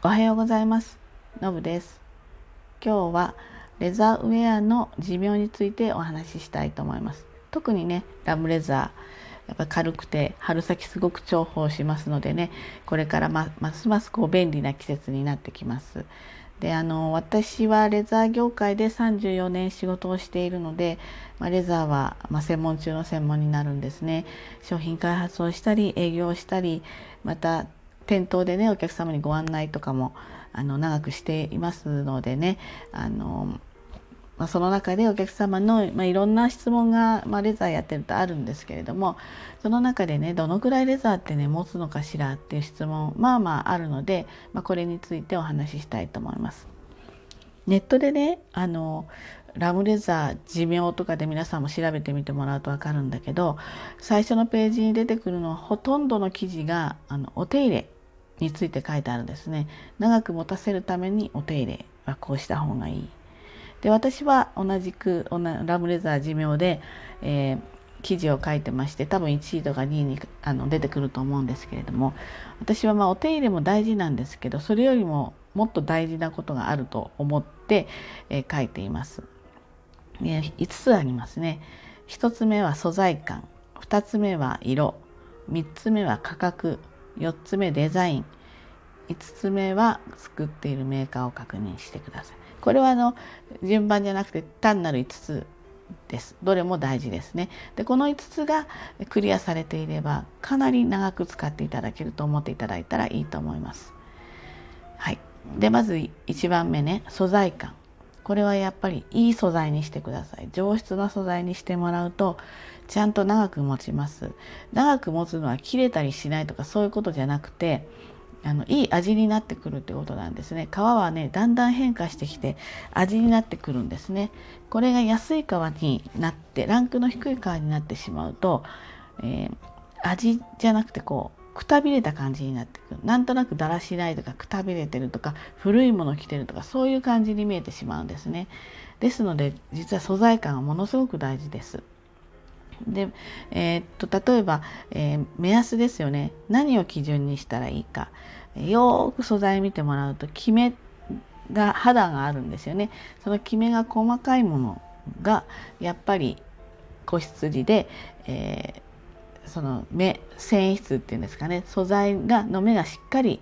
おはようございます。のぶです。今日はレザーウェアの寿命についてお話ししたいと思います。特にね、ラムレザー、やっぱ軽くて春先すごく重宝しますのでね、これからますますこう便利な季節になってきます。であの私はレザー業界で34年仕事をしているので、まあ、レザーは、まあ、専門中の専門になるんですね商品開発をしたり営業をしたりまた店頭でねお客様にご案内とかもあの長くしていますのでねあの、まあ、その中でお客様の、まあ、いろんな質問が、まあ、レザーやってるとあるんですけれどもその中でねどのくらいレザーってね持つのかしらっていう質問まあまああるので、まあ、これについてお話ししたいと思います。ネットでねあのラムレザー寿命とかで皆さんも調べてみてもらうと分かるんだけど最初のページに出てくるのはほとんどの記事があのお手入れについて書いてあるんですね。長く持たせるためにお手入れはこうした方がいい。で私は同じくラムレザー寿命で、えー、記事を書いてまして多分1位とか2位にあの出てくると思うんですけれども私はまあお手入れも大事なんですけどそれよりももっと大事なことがあると思って、えー、書いています、えー、5つありますね。1つ目は素材感。2つ目は色。3つ目は価格。4つ目デザイン。5つ目は作っているメーカーを確認してください。これはあの順番じゃなくて単なる5つです。どれも大事ですね。でこの5つがクリアされていればかなり長く使っていただけると思っていただいたらいいと思います。はい。でまず1番目ね。素材感。これはやっぱりいい素材にしてください。上質な素材にしてもらうとちゃんと長く持ちます。長く持つのは切れたりしないとかそういうことじゃなくてあのいい味になってくるってことなんですね。皮はねだんだん変化してきて味になってくるんですね。これが安い皮になってランクの低い皮になってしまうと、えー、味じゃなくてこうくたびれた感じになってくる。なんとなくだらしないとかくたびれてるとか古いもの着てるとかそういう感じに見えてしまうんですね。ですので実は素材感はものすごく大事です。で、えー、っと例えば、えー、目安ですよね。何を基準にしたらいいか。よく素材見てもらうとキメが肌があるんですよね。そのキメが細かいものがやっぱり子羊で、えー、その目繊維質っていうんですかね素材がの目がしっかり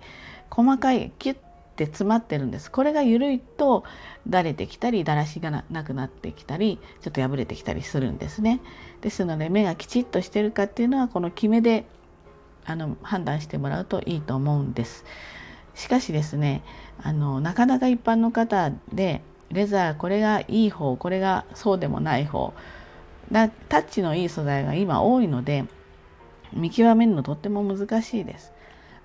細かいキュッて詰まってるんです。これが緩いとだれてきたりだらしがなくなってきたりちょっと破れてきたりするんですね。ですので目がきちっとしてるかっていうのはこの決めであの判断してもらうといいと思うんです。しかしですねあのなかなか一般の方でレザーこれがいい方これがそうでもない方タッチのいい素材が今多いので見極めるのとっても難しいです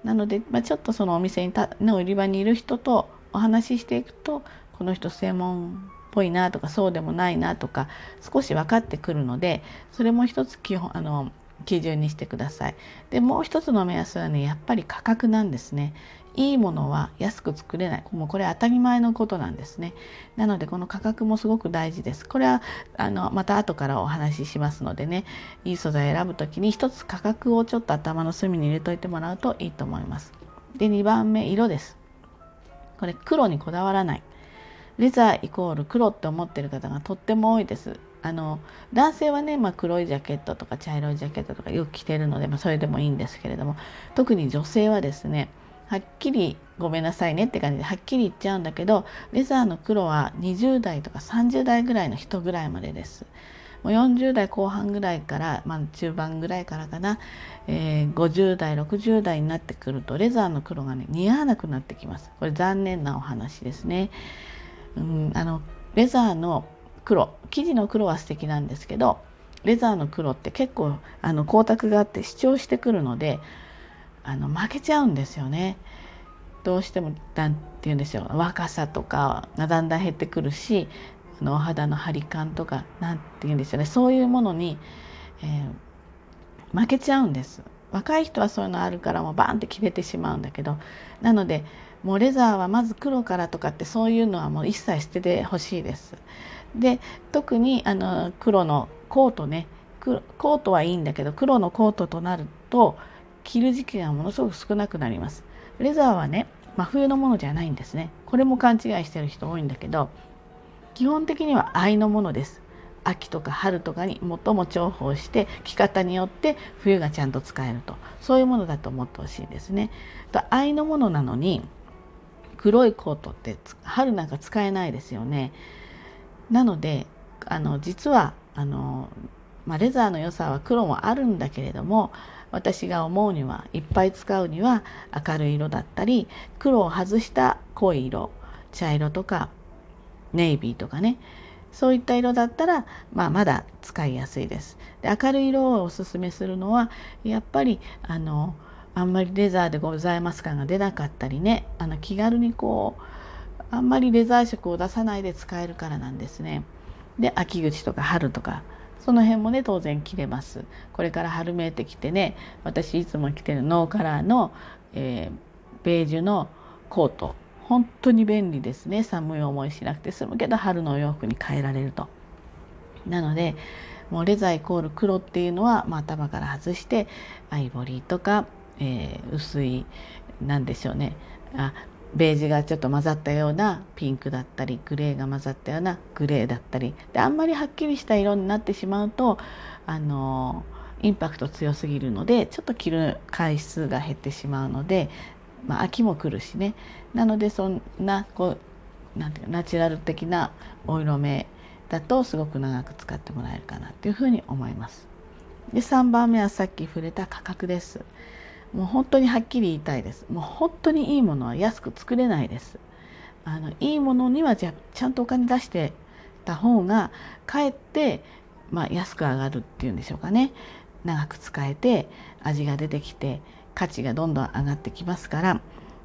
なので、まあ、ちょっとそのお店にたの売り場にいる人とお話ししていくとこの人専門っぽいなとかそうでもないなとか少し分かってくるのでそれも一つ基本あの基準にしてください。でもう一つの目安はねやっぱり価格なんですね。いいものは安く作れないもうこれ当たり前のことなんですね。なのでこの価格もすごく大事です。これはあのまた後からお話ししますのでねいい素材選ぶ時に一つ価格をちょっと頭の隅に入れといてもらうといいと思います。で2番目色です。これ黒にこだわらない。レザーイコール黒って思ってる方がとっても多いです。あの男性はね、まあ、黒いジャケットとか茶色いジャケットとかよく着てるので、まあ、それでもいいんですけれども特に女性はですねはっきりごめんなさいねって感じではっきり言っちゃうんだけどレザーの黒は20代とか30代ぐらいの人ぐらいまでです。もう40代後半ぐらいから、まあ、中盤ぐらいからかな、えー、50代60代になってくるとレザーの黒がね似合わなくなってきます。これ残念なお話ですね、うん、あのレザーの黒生地の黒は素敵なんですけどレザーの黒って結構あの光沢があって主張してくるのであの負けちゃうんですよね。どうしても何て言うんでしょう若さとかがだんだん減ってくるしあのお肌の張り感とか何て言うんでしょうねそういうものに、えー、負けちゃうんです。若い人はそういうのあるからもうバーンって決めてしまうんだけどなのでもうレザーはまず黒からとかってそういうのはもう一切捨ててほしいです。で特にあの黒のコートねコートはいいんだけど黒のコートとなると着る時期がものすごく少なくなります。レザーはね真冬のものじゃないんですねこれも勘違いしてる人多いんだけど基本的には愛のものです秋とか春とかに最も重宝して着方によって冬がちゃんと使えるとそういうものだと思ってほしいんですね。と愛のものなのに黒いコートって春なんか使えないですよね。なのであの実はあの、まあ、レザーの良さは黒もあるんだけれども私が思うにはいっぱい使うには明るい色だったり黒を外した濃い色茶色とかネイビーとかねそういった色だったら、まあ、まだ使いやすいです。で明るい色をおすすめするのはやっぱりあのあんまりレザーでございます感が出なかったりねあの気軽にこうあんまりレザー色を出さないで使えるからなんですね。で秋口とか春とかその辺もね当然着れます。これから春めいてきてね私いつも着てるノーカラーの、えー、ベージュのコート本当に便利ですね寒い思いしなくて済むけど春のお洋服に変えられると。なのでもうレザーイコール黒っていうのは、まあ、頭から外してアイボリーとか、えー、薄い何でしょうねあベージュがちょっと混ざったようなピンクだったりグレーが混ざったようなグレーだったりであんまりはっきりした色になってしまうとあのインパクト強すぎるのでちょっと着る回数が減ってしまうのでまあ、秋も来るしねなのでそんなこうなんていうかナチュラル的なお色目だとすごく長く使ってもらえるかなっていうふうに思います。で3番目はさっき触れた価格です。もう本当にはっきり言いたいです。もう本当にいいものは安く作れないです。あのいいものにはじゃちゃんとお金出してた方がかえって、まあ、安く上がるっていうんでしょうかね長く使えて味が出てきて価値がどんどん上がってきますから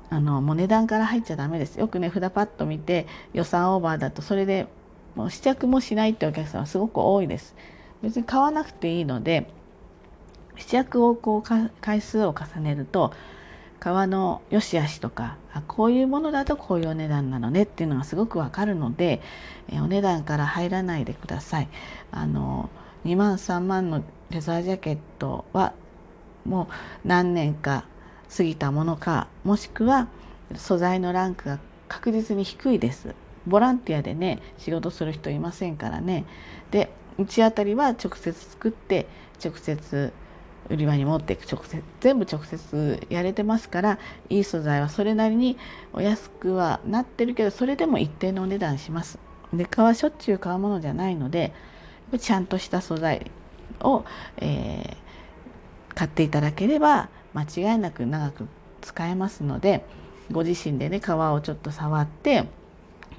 あのもう値段から入っちゃダメですよくね札パッと見て予算オーバーだとそれでもう試着もしないってお客さんはすごく多いです別に買わなくていいので試着をこう回数を重ねると革の良し悪しとかあこういうものだとこういうお値段なのねっていうのがすごくわかるのでえお値段から入らないでください。あの2万3万のレザージャケットはもう何年か過ぎたものかもしくは素材のランクが確実に低いです。ボランティアでね仕事する人いませんからね。でうちあたりは直接作って直接売り場に持っていく直接全部直接やれてますからいい素材はそれなりにお安くはなってるけどそれでも一定のお値段します。で革しょっちゅう買うものじゃないのでちゃんとした素材を、えー買っていただければ間違いなく長く使えますのでご自身でね皮をちょっと触って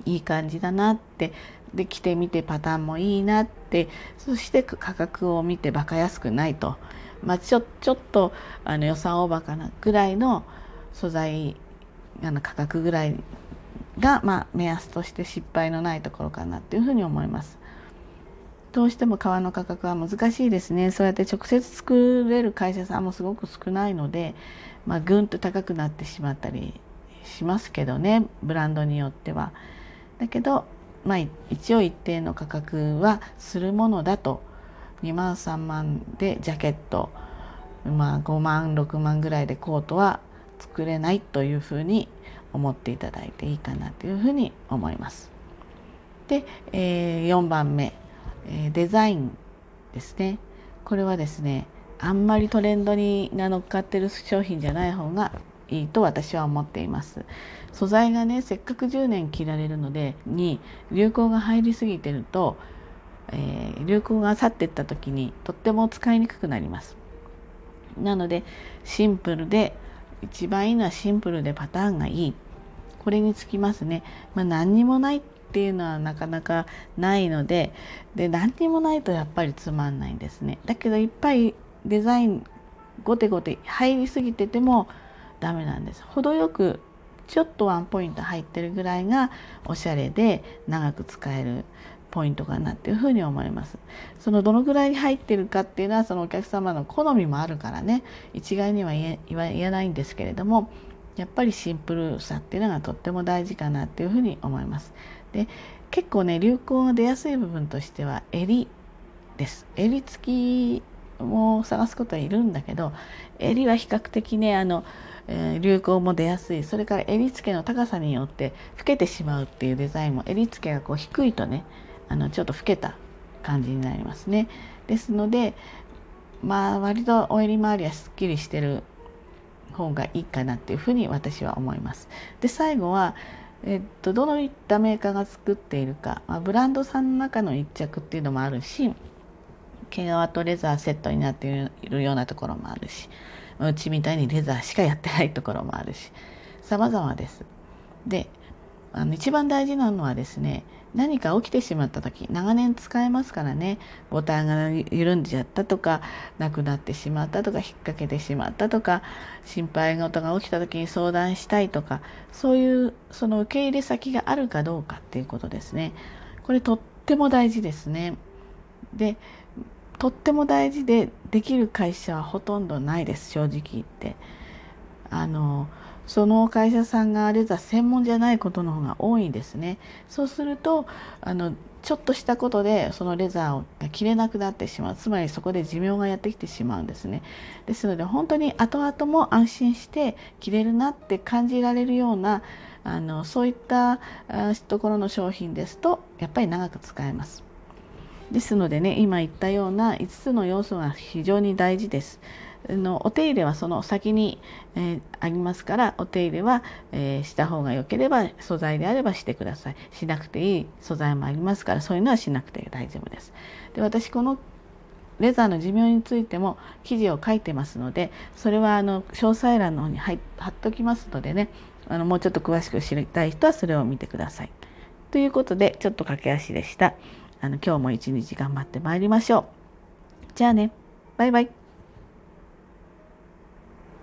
いい感じだなってで着てみてパターンもいいなってそして価格を見てバカ安くないと、まあ、ちょちょっとあの予算オーバーかなぐらいの素材あの価格ぐらいが、まあ、目安として失敗のないところかなっていうふうに思います。どうしても革の価格は難しいですねそうやって直接作れる会社さんもすごく少ないので、まあ、ぐんと高くなってしまったりしますけどねブランドによっては。だけど、まあ、一応一定の価格はするものだと2万3万でジャケット、まあ、5万6万ぐらいでコートは作れないというふうに思っていただいていいかなというふうに思います。で、えー、4番目。えデザインですね。これはですねあんまりトレンドにが乗っかってる商品じゃない方がいいと私は思っています。素材がねせっかく10年着られるのでに流行が入りすぎてると、えー、流行が去っていった時にとっても使いにくくなります。なのでシンプルで一番いいのはシンプルでパターンがいい。これにつきますね、まあ、何にもないっていうのはなかなかないのでで何にもないとやっぱりつまんないんですね。だけどいっぱいデザインゴテゴテ入りすぎててもダメなんです。程よくちょっとワンポイント入ってるぐらいがおしゃれで長く使える。ポイントかなっていうふうに思います。そのどのぐらい入ってるかっていうのはそのお客様の好みもあるからね。一概には言えないんですけれどもやっぱりシンプルさっていうのがとっても大事かなっていうふうに思います。で結構ね流行が出やすい部分としては襟です。襟付きを探すことはいるんだけど襟は比較的ねあのえー、流行も出やすい。それから襟付けの高さによって老けてしまうっていうデザインも襟付けがこう低いとねあのちょっと老けた感じになりますね。ですのでまあ割とお襟周りはすっきりしてる方がいいかなっていうふうに私は思います。で最後はえっと、どのいったメーカーが作っているか、まあ、ブランドさんの中の一着っていうのもあるし毛皮とレザーセットになっているようなところもあるしうちみたいにレザーしかやってないところもあるし様々です。であの一番大事なのはですね何か起きてしまった時長年使えますからねボタンが緩んじゃったとかなくなってしまったとか引っ掛けてしまったとか心配事が起きた時に相談したいとかそういうその受け入れ先があるかどうかっていうことですね。これとっても大事ですね。でとっても大事でできる会社はほとんどないです正直言って。あのその会社さんがレザー専門じゃないことの方が多いんですね。そうするとあのちょっとしたことでそのレザーが切れなくなってしまうつまりそこで寿命がやってきてしまうんですね。ですので本当に後々も安心して切れるなって感じられるようなあのそういったところの商品ですとやっぱり長く使えます。ですのでね今言ったような5つの要素が非常に大事です。のお手入れはその先に、えー、ありますからお手入れは、えー、した方が良ければ素材であればしてくださいしなくていい素材もありますからそういうのはしなくて大丈夫ですで私このレザーの寿命についても記事を書いてますのでそれはあの詳細欄の方に貼っときますのでねあのもうちょっと詳しく知りたい人はそれを見てください。ということでちょっと駆け足でした。あの今日も一日頑張ってまいりましょう。じゃあねバイバイ。